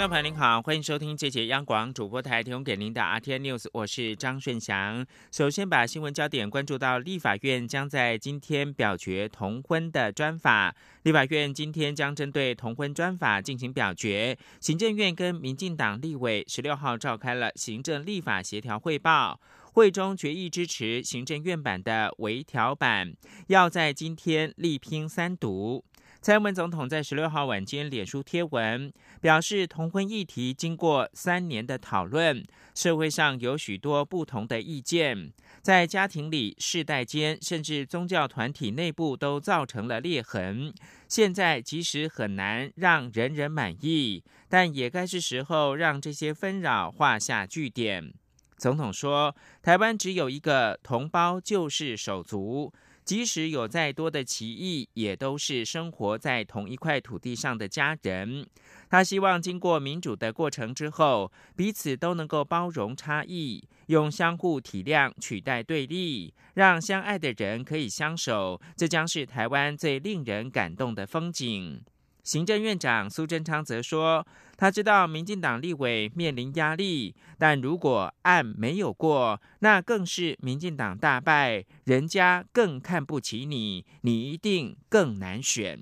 众朋友您好，欢迎收听这节央广主播台提供给您的 RTN News，我是张顺祥。首先把新闻焦点关注到立法院将在今天表决同婚的专法。立法院今天将针对同婚专法进行表决。行政院跟民进党立委十六号召开了行政立法协调汇报，会中决议支持行政院版的微调版，要在今天力拼三读。蔡英文总统在十六号晚间脸书贴文表示，同婚议题经过三年的讨论，社会上有许多不同的意见，在家庭里、世代间，甚至宗教团体内部都造成了裂痕。现在即使很难让人人满意，但也该是时候让这些纷扰画下句点。总统说：“台湾只有一个同胞，就是手足。”即使有再多的歧义，也都是生活在同一块土地上的家人。他希望经过民主的过程之后，彼此都能够包容差异，用相互体谅取代对立，让相爱的人可以相守。这将是台湾最令人感动的风景。行政院长苏贞昌则说：“他知道民进党立委面临压力，但如果案没有过，那更是民进党大败，人家更看不起你，你一定更难选。”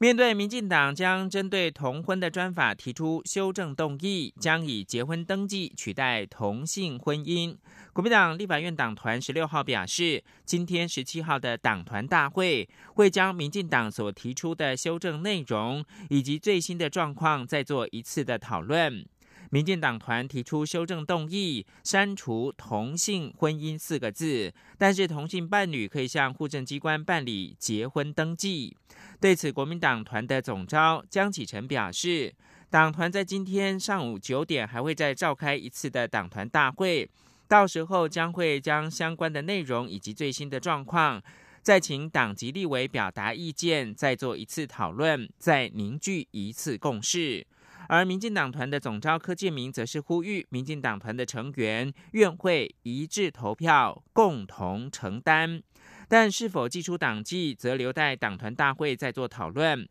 面对民进党将针对同婚的专法提出修正动议，将以结婚登记取代同性婚姻。国民党立法院党团十六号表示，今天十七号的党团大会会将民进党所提出的修正内容以及最新的状况再做一次的讨论。民进党团提出修正动议，删除“同性婚姻”四个字，但是同性伴侣可以向户政机关办理结婚登记。对此，国民党团的总召江启臣表示，党团在今天上午九点还会再召开一次的党团大会。到时候将会将相关的内容以及最新的状况，再请党籍立委表达意见，再做一次讨论，再凝聚一次共识。而民进党团的总召柯建明则是呼吁民进党团的成员院会一致投票，共同承担。但是否寄出党纪，则留待党团大会再做讨论。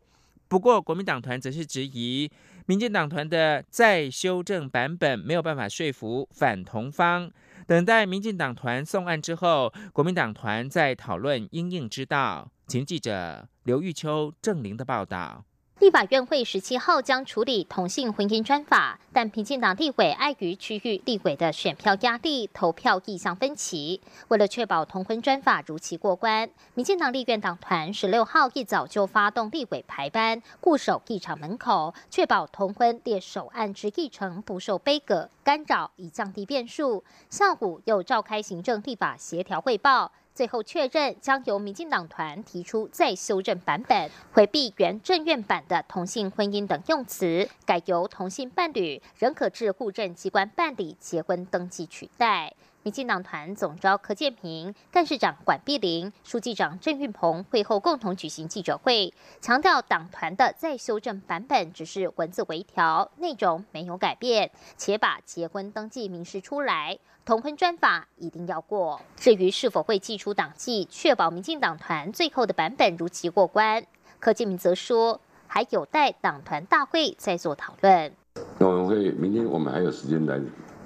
不过国民党团则是质疑。民进党团的再修正版本没有办法说服反同方，等待民进党团送案之后，国民党团再讨论应应之道。请记者刘玉秋、郑玲的报道。立法院会十七号将处理同性婚姻专法，但民进党立委碍于区域立委的选票压力，投票意向分歧。为了确保同婚专法如期过关，民进党立院党团十六号一早就发动立委排班，固守议场门口，确保同婚列首案之议程不受杯葛干扰，以降低变数。下午又召开行政立法协调汇报。最后确认将由民进党团提出再修正版本，回避原政院版的同性婚姻等用词，改由同性伴侣仍可至户政机关办理结婚登记取代。民进党团总召柯建平、干事长管碧玲、书记长郑运鹏会后共同举行记者会，强调党团的再修正版本只是文字微调，内容没有改变，且把结婚登记明示出来，同婚专法一定要过。至于是否会寄出党纪，确保民进党团最后的版本如期过关，柯建明则说，还有待党团大会再做讨论。那我们会明天我们还有时间来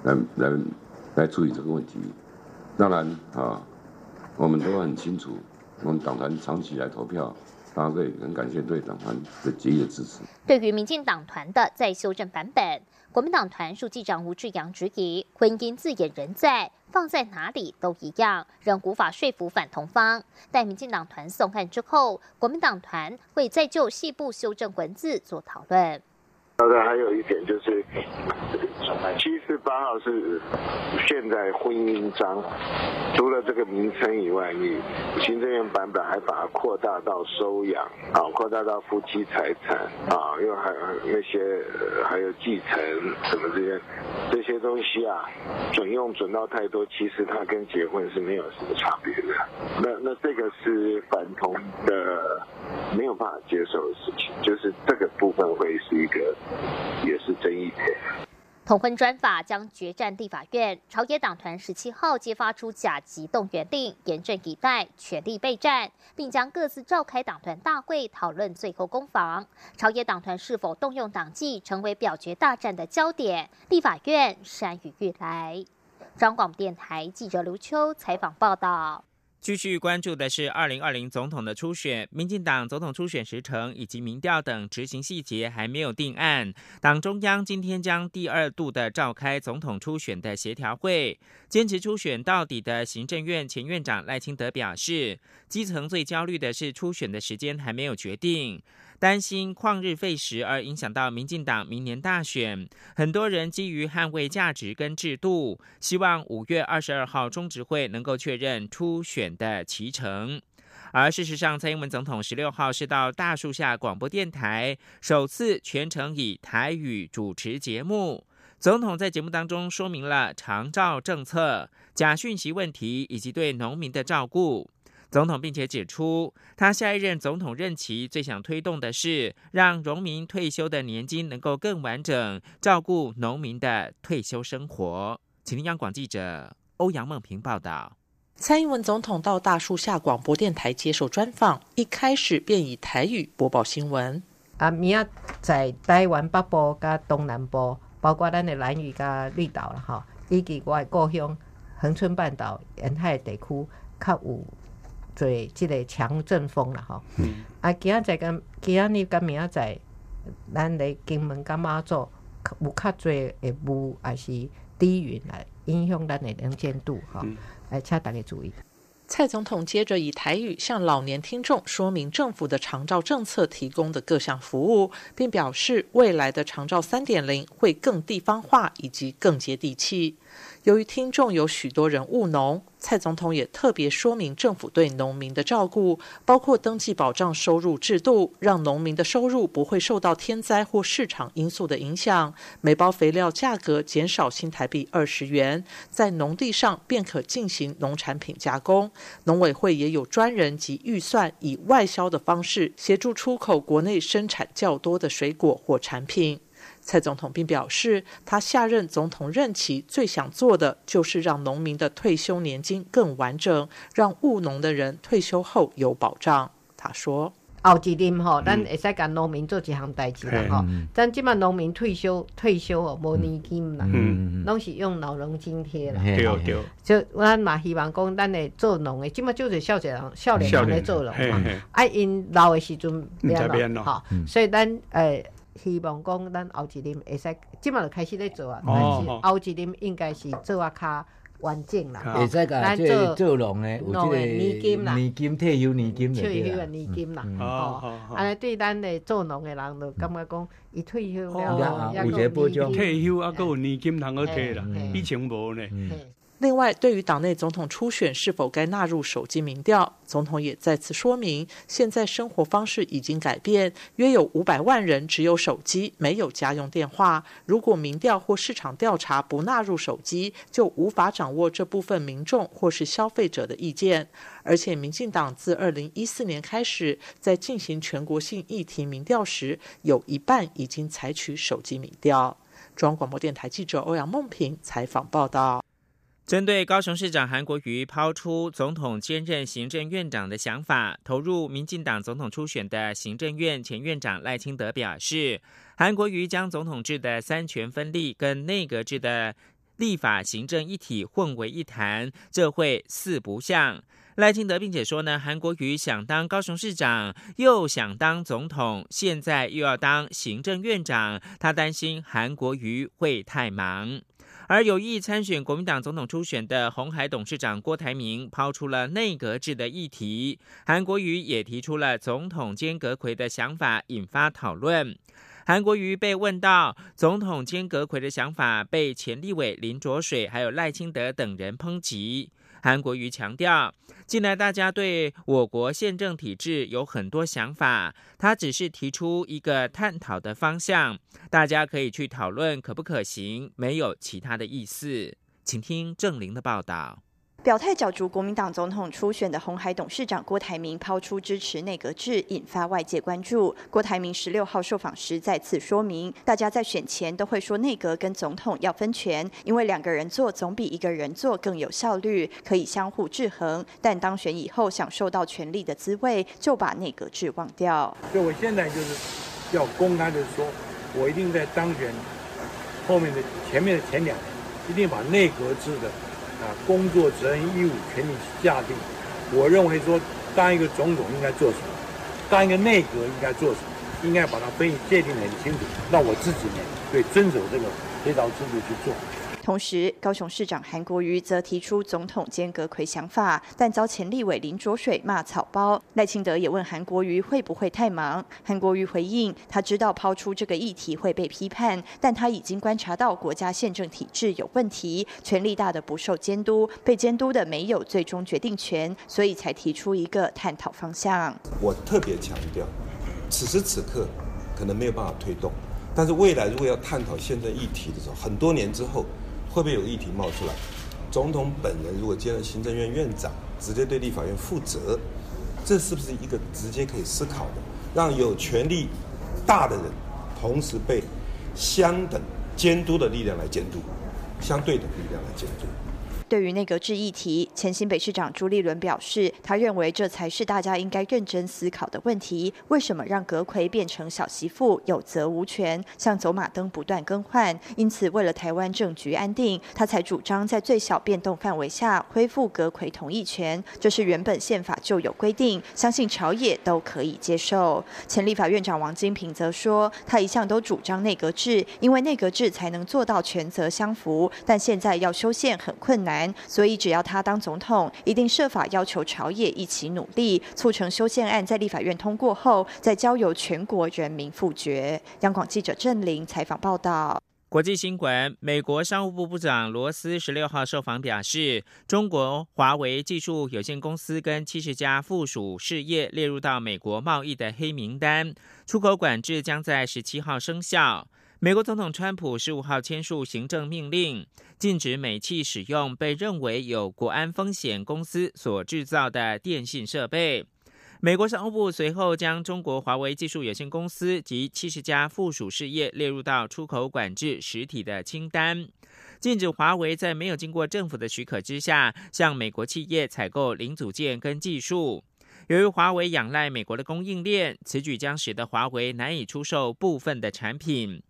来来。来处理这个问题，当然啊，我们都很清楚，我们党团长期来投票，大家可以很感谢对党团的极力的支持。对于民进党团的再修正版本，国民党团书记长吴志阳质疑：婚姻字眼仍在，放在哪里都一样，仍无法说服反同方。待民进党团送案之后，国民党团会再就细部修正文字做讨论。大概还有一点就是。七四八号是现在婚姻章，除了这个名称以外，你行政院版本还把它扩大到收养啊，扩大到夫妻财产啊，因为还那些还有继承什么这些这些东西啊，准用准到太多，其实它跟结婚是没有什么差别的。那那这个是反同的没有办法接受的事情，就是这个部分会是一个同婚专法将决战地法院，朝野党团十七号揭发出甲级动员令，严阵以待，全力备战，并将各自召开党团大会讨论最后攻防。朝野党团是否动用党纪，成为表决大战的焦点。立法院山雨欲来。中广电台记者刘秋采访报道。继续关注的是二零二零总统的初选，民进党总统初选时程以及民调等执行细节还没有定案。党中央今天将第二度的召开总统初选的协调会，坚持初选到底的行政院前院长赖清德表示，基层最焦虑的是初选的时间还没有决定。担心旷日费时而影响到民进党明年大选，很多人基于捍卫价值跟制度，希望五月二十二号中执会能够确认初选的期程。而事实上，蔡英文总统十六号是到大树下广播电台首次全程以台语主持节目。总统在节目当中说明了长照政策、假讯息问题以及对农民的照顾。总统并且指出，他下一任总统任期最想推动的是让农民退休的年金能够更完整照顾农民的退休生活。请听央广记者欧阳梦平报道。蔡英文总统到大树下广播电台接受专访，一开始便以台语播报新闻。啊，明仔在台湾北部加东南部，包括咱的南屿加绿岛了哈，以及我的故乡恒春半岛沿海地区，较有。做即个强阵风啦，吼！啊，今仔载跟今仔日跟明仔载，咱咧金门甲马祖有较侪会雾，还是低云来影响咱的能见度，吼！来，请大家注意。蔡总统接着以台语向老年听众说明政府的长照政策提供的各项服务，并表示未来的长照三点零会更地方化以及更接地气。由于听众有许多人务农，蔡总统也特别说明政府对农民的照顾，包括登记保障收入制度，让农民的收入不会受到天灾或市场因素的影响。每包肥料价格减少新台币二十元，在农地上便可进行农产品加工。农委会也有专人及预算，以外销的方式协助出口国内生产较多的水果或产品。蔡总统并表示，他下任总统任期最想做的就是让农民的退休年金更完整，让务农的人退休后有保障。他说：“后一任吼，咱会使甲农民做一项代志啦吼。咱即马农民退休退休哦，无年金啦，拢是用老农津贴啦。对对。就咱嘛希望讲，咱会做农的，即马就是少年人少年人咧做农嘛。啊，因老的时阵变咯，吼，所以咱诶。”希望讲咱后一任会使，即马就开始咧做啊，但是后一任应该是做啊较完整啦。会使甲做做农诶，有即个年金啦，年金退休年金退休年金啦。哦，安尼对咱诶做农诶人，就感觉讲，伊退休了，有些保障，退休啊，阁有年金通好摕啦，以前无呢。另外，对于党内总统初选是否该纳入手机民调，总统也再次说明，现在生活方式已经改变，约有五百万人只有手机，没有家用电话。如果民调或市场调查不纳入手机，就无法掌握这部分民众或是消费者的意见。而且，民进党自二零一四年开始，在进行全国性议题民调时，有一半已经采取手机民调。中央广播电台记者欧阳梦平采访报道。针对高雄市长韩国瑜抛出总统兼任行政院长的想法，投入民进党总统初选的行政院前院长赖清德表示，韩国瑜将总统制的三权分立跟内阁制的立法行政一体混为一谈，这会四不像。赖清德并且说呢，韩国瑜想当高雄市长，又想当总统，现在又要当行政院长，他担心韩国瑜会太忙。而有意参选国民党总统初选的红海董事长郭台铭抛出了内阁制的议题，韩国瑜也提出了总统兼阁魁的想法，引发讨论。韩国瑜被问到总统兼阁魁的想法，被前立委林卓水还有赖清德等人抨击。韩国瑜强调，近来大家对我国宪政体制有很多想法，他只是提出一个探讨的方向，大家可以去讨论可不可行，没有其他的意思。请听郑玲的报道。表态角逐国民党总统初选的红海董事长郭台铭抛出支持内阁制，引发外界关注。郭台铭十六号受访时再次说明，大家在选前都会说内阁跟总统要分权，因为两个人做总比一个人做更有效率，可以相互制衡。但当选以后享受到权力的滋味，就把内阁制忘掉。所以我现在就是要公开的说，我一定在当选后面的前面的前两年，一定把内阁制的。啊，工作责任义务权利下定。我认为说，当一个总统应该做什么，当一个内阁应该做什么，应该把它分界定得很清楚。那我自己呢，对遵守这个这套制度去做。同时，高雄市长韩国瑜则提出总统兼阁魁想法，但遭前立委林卓水骂草包。赖清德也问韩国瑜会不会太忙，韩国瑜回应，他知道抛出这个议题会被批判，但他已经观察到国家宪政体制有问题，权力大的不受监督，被监督的没有最终决定权，所以才提出一个探讨方向。我特别强调，此时此刻可能没有办法推动，但是未来如果要探讨宪政议题的时候，很多年之后。会不会有议题冒出来？总统本人如果兼任行政院院长，直接对立法院负责，这是不是一个直接可以思考的？让有权力大的人，同时被相等监督的力量来监督，相对的力量来监督。对于内阁制议题，前新北市长朱立伦表示，他认为这才是大家应该认真思考的问题：为什么让阁魁变成小媳妇，有责无权，像走马灯不断更换？因此，为了台湾政局安定，他才主张在最小变动范围下恢复阁魁同意权。这是原本宪法就有规定，相信朝野都可以接受。前立法院长王金平则说，他一向都主张内阁制，因为内阁制才能做到权责相符，但现在要修宪很困难。所以，只要他当总统，一定设法要求朝野一起努力，促成修宪案在立法院通过后，再交由全国人民复决。央广记者郑玲采访报道。国际新闻：美国商务部部长罗斯十六号受访表示，中国华为技术有限公司跟七十家附属事业列入到美国贸易的黑名单，出口管制将在十七号生效。美国总统川普十五号签署行政命令，禁止美企使用被认为有国安风险公司所制造的电信设备。美国商务部随后将中国华为技术有限公司及七十家附属事业列入到出口管制实体的清单，禁止华为在没有经过政府的许可之下向美国企业采购零组件跟技术。由于华为仰赖美国的供应链，此举将使得华为难以出售部分的产品。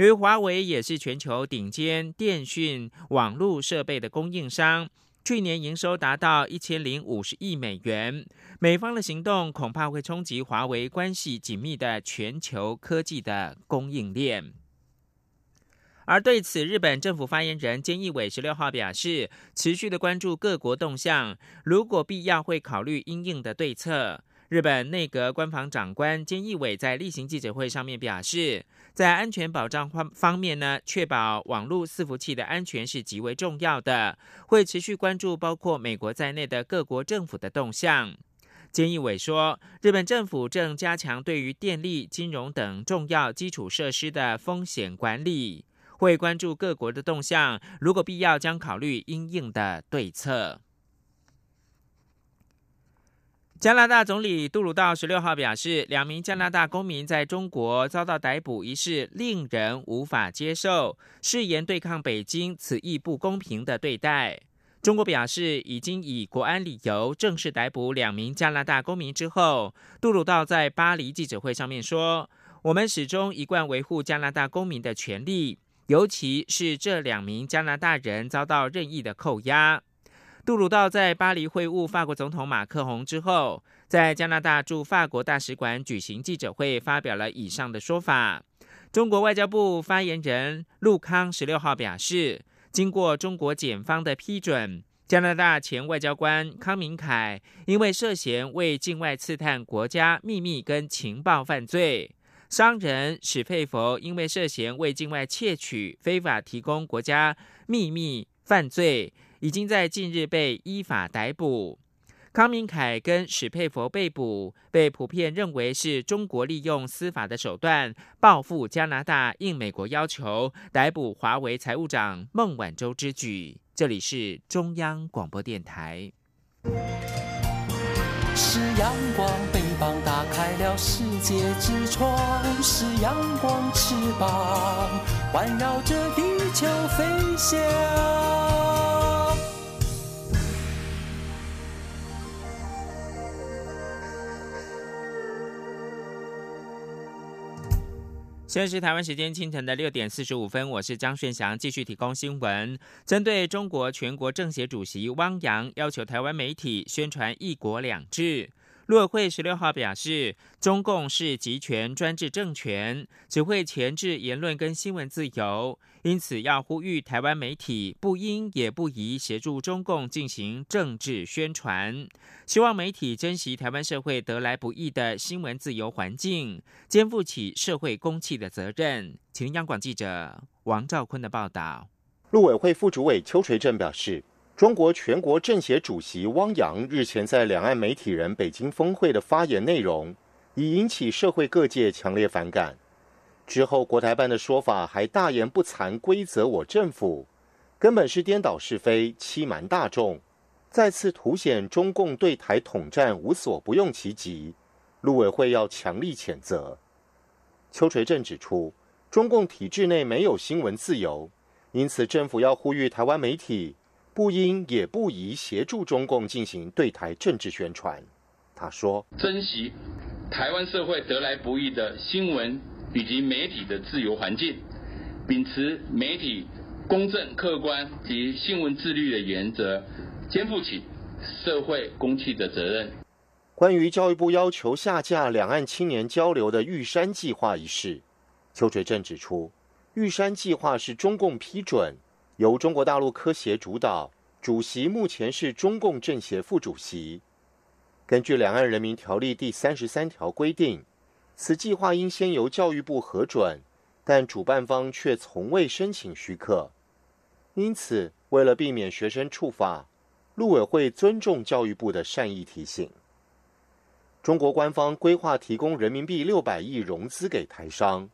由于华为也是全球顶尖电讯网络设备的供应商，去年营收达到一千零五十亿美元。美方的行动恐怕会冲击华为关系紧密的全球科技的供应链。而对此，日本政府发言人菅义伟十六号表示，持续的关注各国动向，如果必要会考虑应应的对策。日本内阁官房长官菅义伟在例行记者会上面表示，在安全保障方方面呢，确保网络伺服器的安全是极为重要的，会持续关注包括美国在内的各国政府的动向。菅义伟说，日本政府正加强对于电力、金融等重要基础设施的风险管理，会关注各国的动向，如果必要将考虑应应的对策。加拿大总理杜鲁道十六号表示，两名加拿大公民在中国遭到逮捕一事令人无法接受，誓言对抗北京此意不公平的对待。中国表示已经以国安理由正式逮捕两名加拿大公民之后，杜鲁道在巴黎记者会上面说：“我们始终一贯维护加拿大公民的权利，尤其是这两名加拿大人遭到任意的扣押。”杜鲁道在巴黎会晤法国总统马克宏之后，在加拿大驻法国大使馆举行记者会，发表了以上的说法。中国外交部发言人陆康十六号表示，经过中国检方的批准，加拿大前外交官康明凯因为涉嫌为境外刺探国家秘密跟情报犯罪，商人史佩佛因为涉嫌为境外窃取、非法提供国家秘密犯罪。已经在近日被依法逮捕。康明凯跟史佩佛被捕，被普遍认为是中国利用司法的手段报复加拿大，应美国要求逮捕华为财务长孟晚舟之举。这里是中央广播电台。是阳光，翅膀打开了世界之窗；是阳光，翅膀环绕着地球飞翔。现在是台湾时间清晨的六点四十五分，我是张顺祥，继续提供新闻。针对中国全国政协主席汪洋要求台湾媒体宣传“一国两制”。陆委会十六号表示，中共是集权专制政权，只会钳制言论跟新闻自由，因此要呼吁台湾媒体不应也不宜协助中共进行政治宣传。希望媒体珍惜台湾社会得来不易的新闻自由环境，肩负起社会公器的责任。请央广记者王兆坤的报道。陆委会副主委邱垂正表示。中国全国政协主席汪洋日前在两岸媒体人北京峰会的发言内容，已引起社会各界强烈反感。之后，国台办的说法还大言不惭规则我政府，根本是颠倒是非、欺瞒大众，再次凸显中共对台统战无所不用其极。陆委会要强力谴责。邱垂正指出，中共体制内没有新闻自由，因此政府要呼吁台湾媒体。不应也不宜协助中共进行对台政治宣传。他说：“珍惜台湾社会得来不易的新闻以及媒体的自由环境，秉持媒体公正、客观及新闻自律的原则，肩负起社会公器的责任。”关于教育部要求下架两岸青年交流的玉山计划一事，邱垂正指出，玉山计划是中共批准。由中国大陆科协主导，主席目前是中共政协副主席。根据《两岸人民条例》第三十三条规定，此计划应先由教育部核准，但主办方却从未申请许可。因此，为了避免学生触法，陆委会尊重教育部的善意提醒。中国官方规划提供人民币六百亿融资给台商，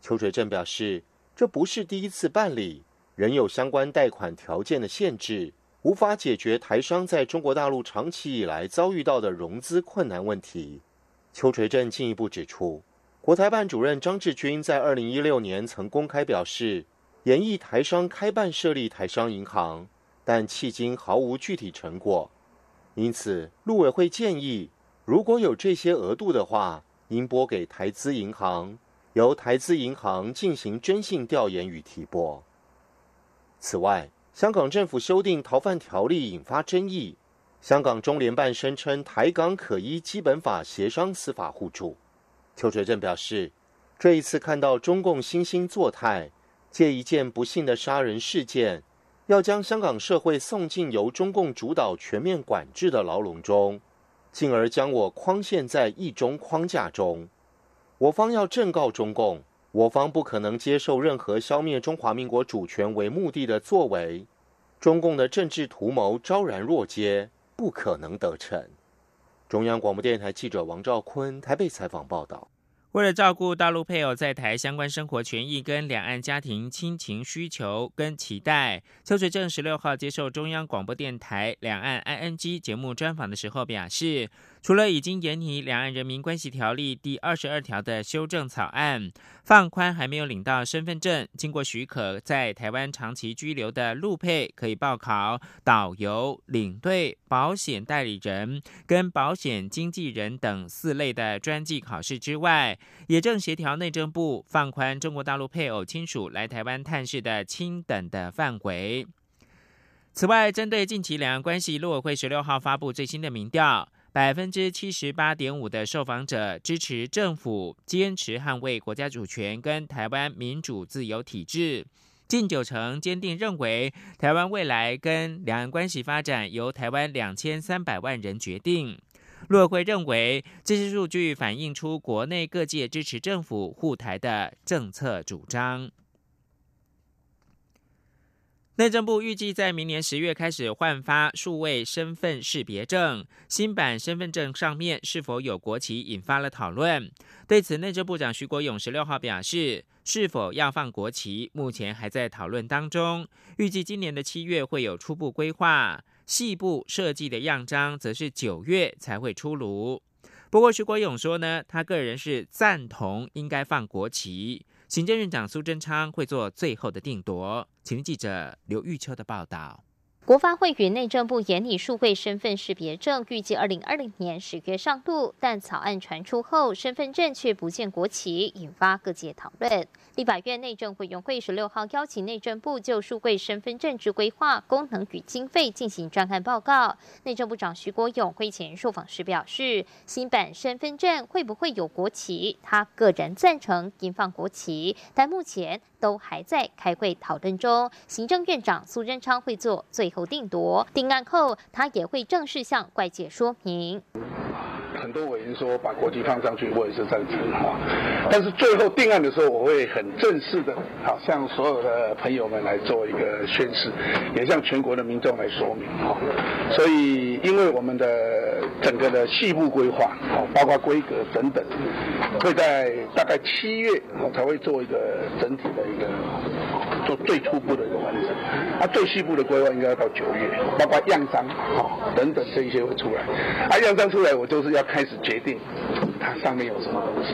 邱水正表示，这不是第一次办理。仍有相关贷款条件的限制，无法解决台商在中国大陆长期以来遭遇到的融资困难问题。邱垂正进一步指出，国台办主任张志军在二零一六年曾公开表示，研议台商开办设立台商银行，但迄今毫无具体成果。因此，陆委会建议，如果有这些额度的话，应拨给台资银行，由台资银行进行征信调研与提拨。此外，香港政府修订逃犯条例引发争议。香港中联办声称台港可依基本法协商司法互助。邱垂正表示，这一次看到中共惺惺作态，借一件不幸的杀人事件，要将香港社会送进由中共主导全面管制的牢笼中，进而将我框限在一中框架中。我方要正告中共。我方不可能接受任何消灭中华民国主权为目的的作为，中共的政治图谋昭然若揭，不可能得逞。中央广播电台记者王兆坤台北采访报道。为了照顾大陆配偶在台相关生活权益跟两岸家庭亲情需求跟期待，邱水正十六号接受中央广播电台两岸 ING 节目专访的时候表示。除了已经研拟《两岸人民关系条例》第二十二条的修正草案，放宽还没有领到身份证、经过许可在台湾长期居留的陆配可以报考导游、领队、保险代理人跟保险经纪人等四类的专技考试之外，也正协调内政部放宽中国大陆配偶亲属来台湾探视的亲等的范围。此外，针对近期两岸关系，陆委会十六号发布最新的民调。百分之七十八点五的受访者支持政府坚持捍卫国家主权跟台湾民主自由体制，近九成坚定认为台湾未来跟两岸关系发展由台湾两千三百万人决定。陆委会认为这些数据反映出国内各界支持政府护台的政策主张。内政部预计在明年十月开始换发数位身份识别证，新版身份证上面是否有国旗，引发了讨论。对此，内政部长徐国勇十六号表示，是否要放国旗，目前还在讨论当中，预计今年的七月会有初步规划，细部设计的样章则是九月才会出炉。不过，徐国勇说呢，他个人是赞同应该放国旗。行政院长苏贞昌会做最后的定夺。请记者刘玉秋的报道。国发会与内政部研拟数位身份识别证，预计二零二零年十月上路，但草案传出后，身份证却不见国旗，引发各界讨论。立法院内政委员会十六号邀请内政部就数位身份证之规划、功能与经费进行专案报告。内政部长徐国勇会前受访时表示，新版身份证会不会有国旗？他个人赞成应放国旗，但目前都还在开会讨论中。行政院长苏贞昌会做最后。定夺定案后，他也会正式向外界说明。很多委员说把国旗放上去，我也是赞成哈。但是最后定案的时候，我会很正式的，好向所有的朋友们来做一个宣誓，也向全国的民众来说明哈。所以，因为我们的整个的细部规划，好，包括规格等等，会在大概七月，才会做一个整体的一个做最初步的一个完成。啊，最细部的规划应该要到九月，包括样章好等等这一些会出来。啊，样章出来，我就是要看。开始决定它上面有什么东西。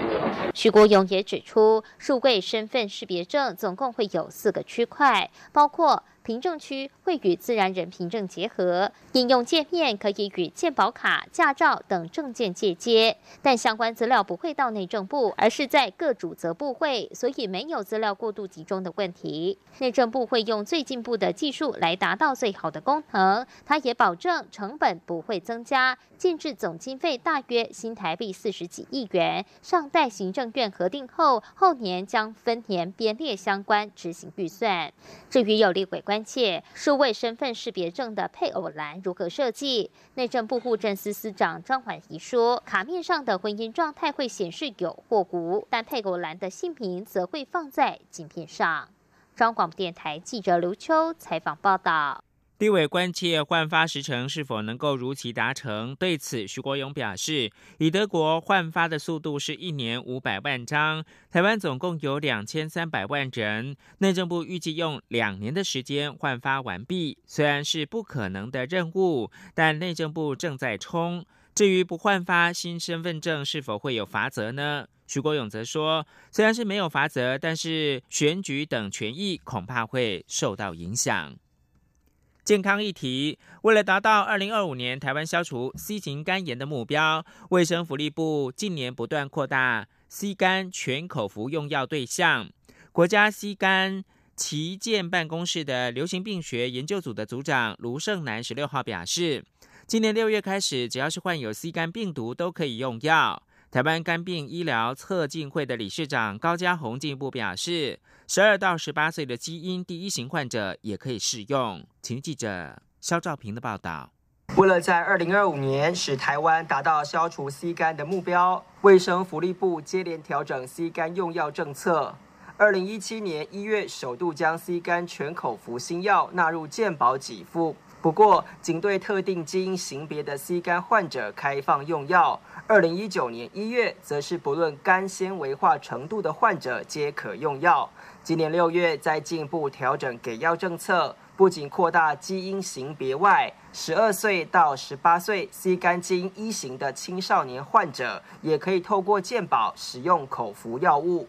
徐国勇也指出，数位身份识别证总共会有四个区块，包括。凭证区会与自然人凭证结合，应用界面可以与健保卡、驾照等证件借接，但相关资料不会到内政部，而是在各主责部会，所以没有资料过度集中的问题。内政部会用最进步的技术来达到最好的功能，它也保证成本不会增加，建制总经费大约新台币四十几亿元，尚待行政院核定后，后年将分年编列相关执行预算。至于有立委关。关切数位身份识别证的配偶栏如何设计？内政部户政司司长张婉仪说，卡面上的婚姻状态会显示有或无，但配偶栏的姓名则会放在镜片上。中广电台记者刘秋采访报道。立委关切换发时程是否能够如期达成？对此，徐国勇表示，以德国换发的速度是一年五百万张，台湾总共有两千三百万人，内政部预计用两年的时间换发完毕。虽然是不可能的任务，但内政部正在冲。至于不换发新身份证是否会有罚则呢？徐国勇则说，虽然是没有罚则，但是选举等权益恐怕会受到影响。健康议题，为了达到二零二五年台湾消除 C 型肝炎的目标，卫生福利部近年不断扩大 C 肝全口服用药对象。国家 C 肝旗舰办公室的流行病学研究组的组长卢胜南十六号表示，今年六月开始，只要是患有 C 肝病毒都可以用药。台湾肝病医疗测进会的理事长高家宏进一步表示。十二到十八岁的基因第一型患者也可以适用。请记者肖兆平的报道。为了在二零二五年使台湾达到消除 C 肝的目标，卫生福利部接连调整 C 肝用药政策。二零一七年一月，首度将 C 肝全口服新药纳入健保给付，不过仅对特定基因型别的 C 肝患者开放用药。二零一九年一月，则是不论肝纤维化程度的患者皆可用药。今年六月，再进一步调整给药政策，不仅扩大基因型别外，十二岁到十八岁 C 肝基因一型的青少年患者，也可以透过健保使用口服药物。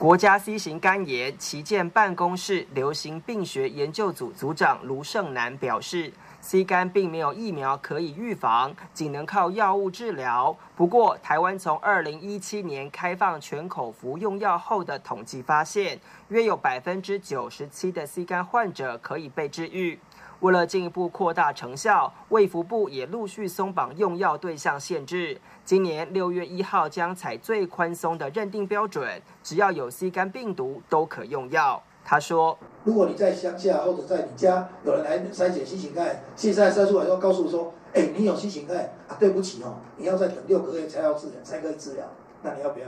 国家 C 型肝炎旗舰办公室流行病学研究组组长卢胜南表示。C 肝并没有疫苗可以预防，仅能靠药物治疗。不过，台湾从二零一七年开放全口服用药后的统计发现，约有百分之九十七的 C 肝患者可以被治愈。为了进一步扩大成效，卫福部也陆续松绑用药对象限制。今年六月一号将采最宽松的认定标准，只要有 C 肝病毒都可用药。他说：“如果你在乡下或者在你家有人来筛检新型肝，现在筛出来要告诉说，哎，你有新型肝啊？对不起哦，你要再等六个月才要治疗，才可以治疗。那你要不要？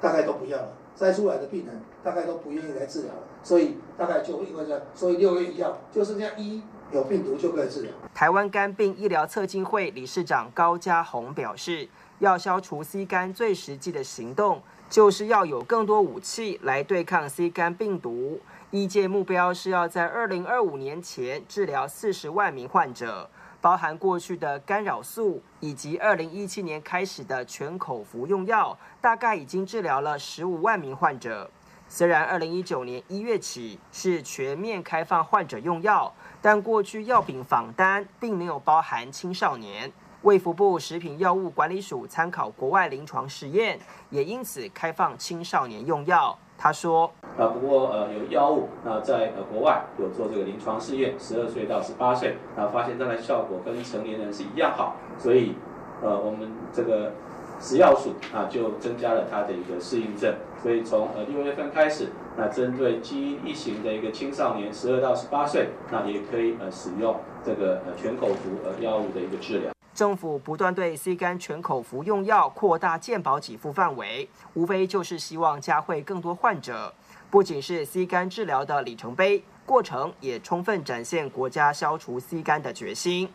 大概都不要了。”筛出来的病人大概都不愿意来治疗，所以大概就因为这样，所以六月一号就剩下一有病毒就可以治疗。台湾肝病医疗测进会理事长高家宏表示，要消除 C 肝最实际的行动，就是要有更多武器来对抗 C 肝病毒。医界目标是要在二零二五年前治疗四十万名患者。包含过去的干扰素，以及二零一七年开始的全口服用药，大概已经治疗了十五万名患者。虽然二零一九年一月起是全面开放患者用药，但过去药品仿单并没有包含青少年。卫福部食品药物管理署参考国外临床实验，也因此开放青少年用药。他说：“啊，不过呃，有药物，那在呃国外有做这个临床试验，十二岁到十八岁，啊，发现它的效果跟成年人是一样好，所以呃，我们这个食药署啊就增加了它的一个适应症，所以从呃六月份开始，那针对基因异型的一个青少年，十二到十八岁，那也可以呃使用这个呃全口服呃药物的一个治疗。”政府不断对 C 肝全口服用药扩大健保给付范围，无非就是希望加惠更多患者。不仅是 C 肝治疗的里程碑，过程也充分展现国家消除 C 肝的决心。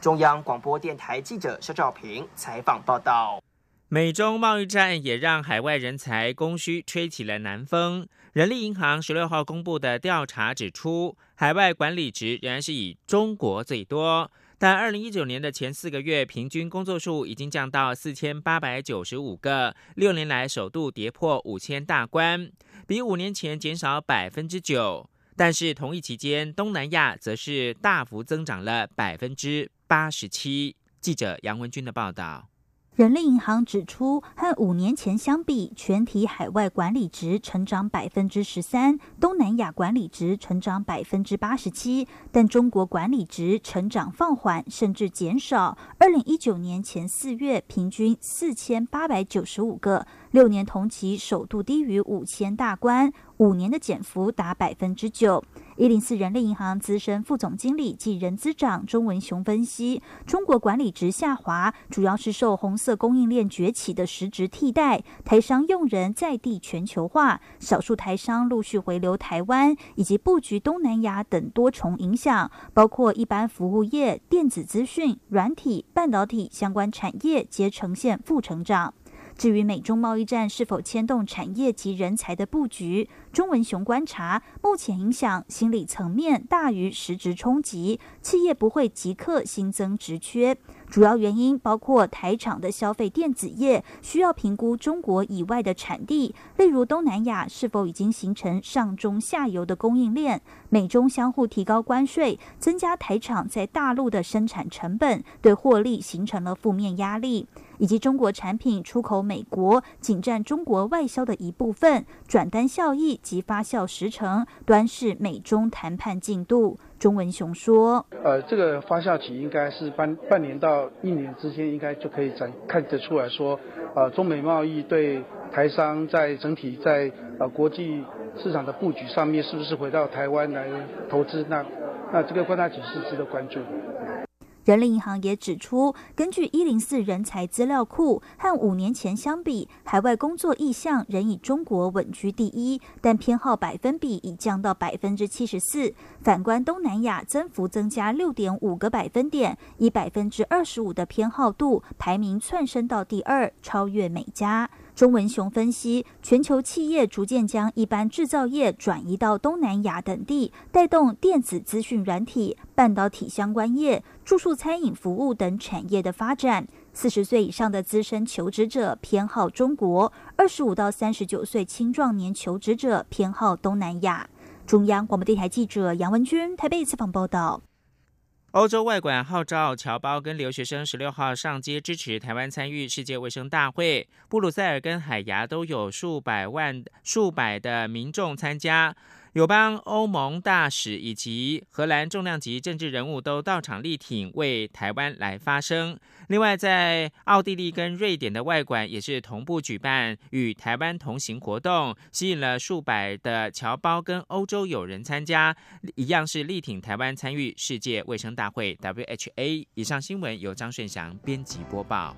中央广播电台记者肖兆平采访报道。美中贸易战也让海外人才供需吹起了南风。人力银行十六号公布的调查指出，海外管理职仍然是以中国最多。但二零一九年的前四个月，平均工作数已经降到四千八百九十五个，六年来首度跌破五千大关，比五年前减少百分之九。但是同一期间，东南亚则是大幅增长了百分之八十七。记者杨文军的报道。人力银行指出，和五年前相比，全体海外管理值成长百分之十三，东南亚管理值成长百分之八十七，但中国管理值成长放缓，甚至减少。二零一九年前四月，平均四千八百九十五个，六年同期首度低于五千大关，五年的减幅达百分之九。一零四人力银行资深副总经理及人资长钟文雄分析，中国管理值下滑，主要是受红色供应链崛起的实质替代，台商用人在地全球化，少数台商陆续回流台湾，以及布局东南亚等多重影响，包括一般服务业、电子资讯、软体、半导体相关产业皆呈现负成长。至于美中贸易战是否牵动产业及人才的布局，钟文雄观察，目前影响心理层面大于实质冲击，企业不会即刻新增职缺。主要原因包括台厂的消费电子业需要评估中国以外的产地，例如东南亚是否已经形成上中下游的供应链，美中相互提高关税，增加台厂在大陆的生产成本，对获利形成了负面压力。以及中国产品出口美国，仅占中国外销的一部分，转单效益及发酵时程，端视美中谈判进度。钟文雄说：“呃，这个发酵期应该是半半年到一年之间，应该就可以展看得出来说，呃，中美贸易对台商在整体在呃国际市场的布局上面，是不是回到台湾来投资？那那这个观察期是值得关注。”人力银行也指出，根据一零四人才资料库，和五年前相比，海外工作意向仍以中国稳居第一，但偏好百分比已降到百分之七十四。反观东南亚，增幅增加六点五个百分点，以百分之二十五的偏好度排名窜升到第二，超越美加。钟文雄分析，全球企业逐渐将一般制造业转移到东南亚等地，带动电子资讯软体、半导体相关业、住宿餐饮服务等产业的发展。四十岁以上的资深求职者偏好中国，二十五到三十九岁青壮年求职者偏好东南亚。中央广播电台记者杨文君台北采访报道。欧洲外管号召侨胞跟留学生十六号上街支持台湾参与世界卫生大会，布鲁塞尔跟海牙都有数百万、数百的民众参加。友邦欧盟大使以及荷兰重量级政治人物都到场力挺，为台湾来发声。另外，在奥地利跟瑞典的外馆也是同步举办与台湾同行活动，吸引了数百的侨胞跟欧洲友人参加，一样是力挺台湾参与世界卫生大会 （WHA）。以上新闻由张顺祥编辑播报。